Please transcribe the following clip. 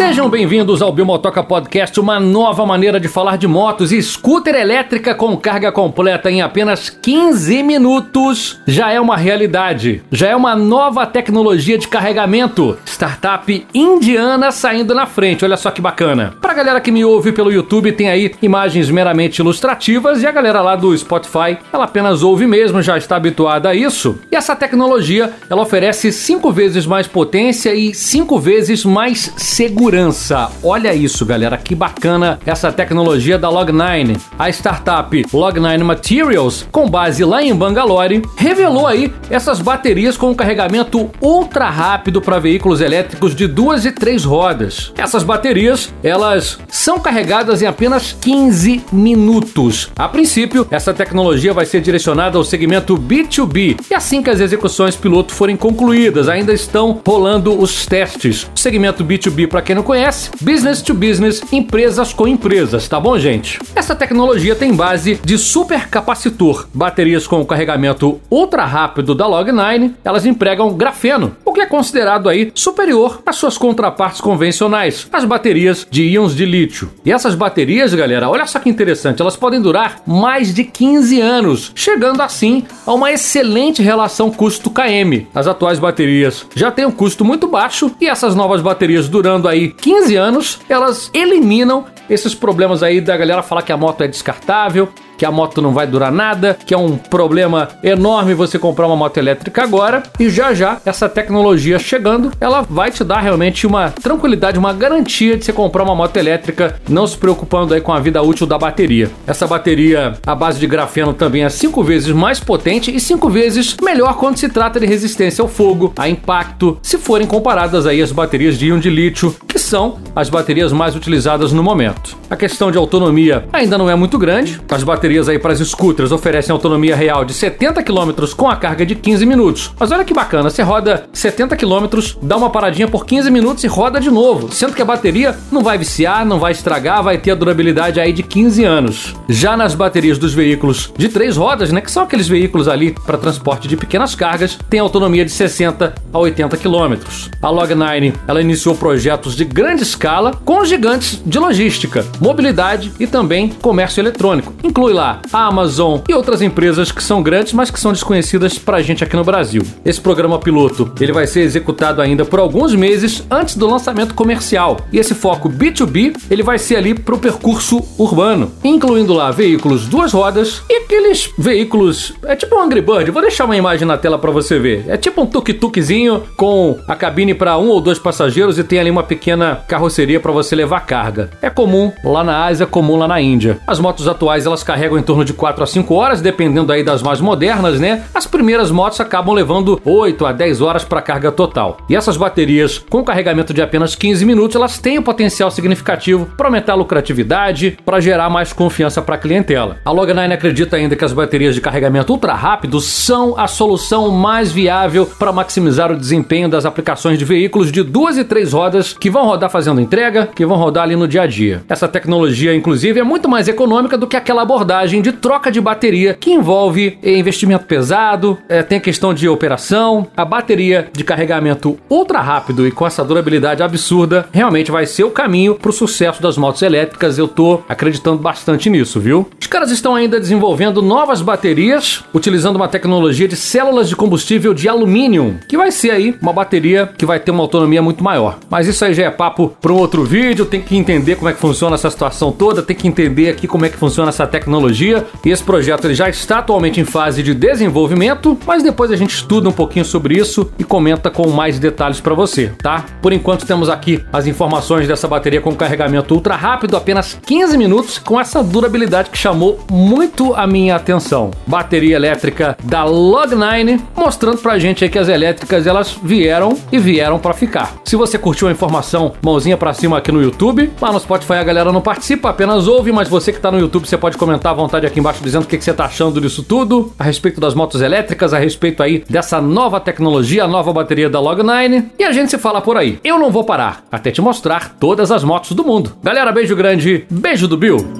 Sejam bem-vindos ao Bimotoca Podcast, uma nova maneira de falar de motos e scooter elétrica com carga completa em apenas 15 minutos. Já é uma realidade, já é uma nova tecnologia de carregamento. Startup indiana saindo na frente, olha só que bacana. Pra galera que me ouve pelo YouTube, tem aí imagens meramente ilustrativas e a galera lá do Spotify, ela apenas ouve mesmo, já está habituada a isso. E essa tecnologia, ela oferece cinco vezes mais potência e cinco vezes mais segurança. Olha isso, galera, que bacana essa tecnologia da Log9. A startup Log9 Materials, com base lá em Bangalore, revelou aí essas baterias com um carregamento ultra rápido para veículos elétricos de duas e três rodas. Essas baterias, elas são carregadas em apenas 15 minutos. A princípio, essa tecnologia vai ser direcionada ao segmento B2B e assim que as execuções piloto forem concluídas, ainda estão rolando os testes. O segmento B2B para quem não conhece, business to business, empresas com empresas, tá bom, gente? Essa tecnologia tem base de supercapacitor, baterias com carregamento ultra rápido da Log9, elas empregam grafeno, o que é considerado aí superior às suas contrapartes convencionais, as baterias de íons de lítio. E essas baterias, galera, olha só que interessante, elas podem durar mais de 15 anos, chegando assim a uma excelente relação custo-KM. As atuais baterias já têm um custo muito baixo e essas novas baterias durando aí 15 anos, elas eliminam esses problemas aí da galera falar que a moto é descartável, que a moto não vai durar nada, que é um problema enorme você comprar uma moto elétrica agora. E já já essa tecnologia chegando, ela vai te dar realmente uma tranquilidade, uma garantia de você comprar uma moto elétrica, não se preocupando aí com a vida útil da bateria. Essa bateria à base de grafeno também é cinco vezes mais potente e cinco vezes melhor quando se trata de resistência ao fogo, a impacto, se forem comparadas aí as baterias de íon de lítio, que são as baterias mais utilizadas no momento. A questão de autonomia ainda não é muito grande, as baterias baterias aí para as scooters oferecem autonomia real de 70 km com a carga de 15 minutos. Mas olha que bacana, você roda 70 km, dá uma paradinha por 15 minutos e roda de novo, sendo que a bateria não vai viciar, não vai estragar, vai ter a durabilidade aí de 15 anos. Já nas baterias dos veículos de três rodas, né, que são aqueles veículos ali para transporte de pequenas cargas, tem autonomia de 60 a 80 km. A Log9, ela iniciou projetos de grande escala com gigantes de logística, mobilidade e também comércio eletrônico. Inclui lá a Amazon e outras empresas que são grandes, mas que são desconhecidas pra gente aqui no Brasil. Esse programa piloto, ele vai ser executado ainda por alguns meses antes do lançamento comercial. E esse foco B2B, ele vai ser ali pro percurso urbano, incluindo lá veículos duas rodas e aqueles veículos, é tipo um Angry Bird, vou deixar uma imagem na tela para você ver. É tipo um tuk-tukzinho com a cabine para um ou dois passageiros e tem ali uma pequena carroceria para você levar carga. É comum lá na Ásia, é comum lá na Índia. As motos atuais elas carregam carregam em torno de 4 a 5 horas, dependendo aí das mais modernas, né? As primeiras motos acabam levando 8 a 10 horas para carga total. E essas baterias, com carregamento de apenas 15 minutos, elas têm um potencial significativo para aumentar a lucratividade, para gerar mais confiança para a clientela. A Log9 acredita ainda que as baterias de carregamento ultra rápido são a solução mais viável para maximizar o desempenho das aplicações de veículos de duas e três rodas que vão rodar fazendo entrega, que vão rodar ali no dia a dia. Essa tecnologia, inclusive, é muito mais econômica do que aquela abordagem abordagem de troca de bateria que envolve investimento pesado, é, tem a questão de operação, a bateria de carregamento ultra rápido e com essa durabilidade absurda realmente vai ser o caminho para o sucesso das motos elétricas. Eu tô acreditando bastante nisso, viu? Os caras estão ainda desenvolvendo novas baterias utilizando uma tecnologia de células de combustível de alumínio, que vai ser aí uma bateria que vai ter uma autonomia muito maior. Mas isso aí já é papo para um outro vídeo, tem que entender como é que funciona essa situação toda, tem que entender aqui como é que funciona essa tecnologia tecnologia e esse projeto ele já está atualmente em fase de desenvolvimento, mas depois a gente estuda um pouquinho sobre isso e comenta com mais detalhes para você, tá? Por enquanto temos aqui as informações dessa bateria com carregamento ultra rápido, apenas 15 minutos, com essa durabilidade que chamou muito a minha atenção. Bateria elétrica da Log9, mostrando pra gente aí que as elétricas elas vieram e vieram para ficar. Se você curtiu a informação, mãozinha para cima aqui no YouTube. Lá no Spotify a galera não participa, apenas ouve, mas você que tá no YouTube você pode comentar vontade aqui embaixo dizendo o que, que você está achando disso tudo, a respeito das motos elétricas, a respeito aí dessa nova tecnologia, a nova bateria da Log9. E a gente se fala por aí. Eu não vou parar até te mostrar todas as motos do mundo. Galera, beijo grande, beijo do Bill.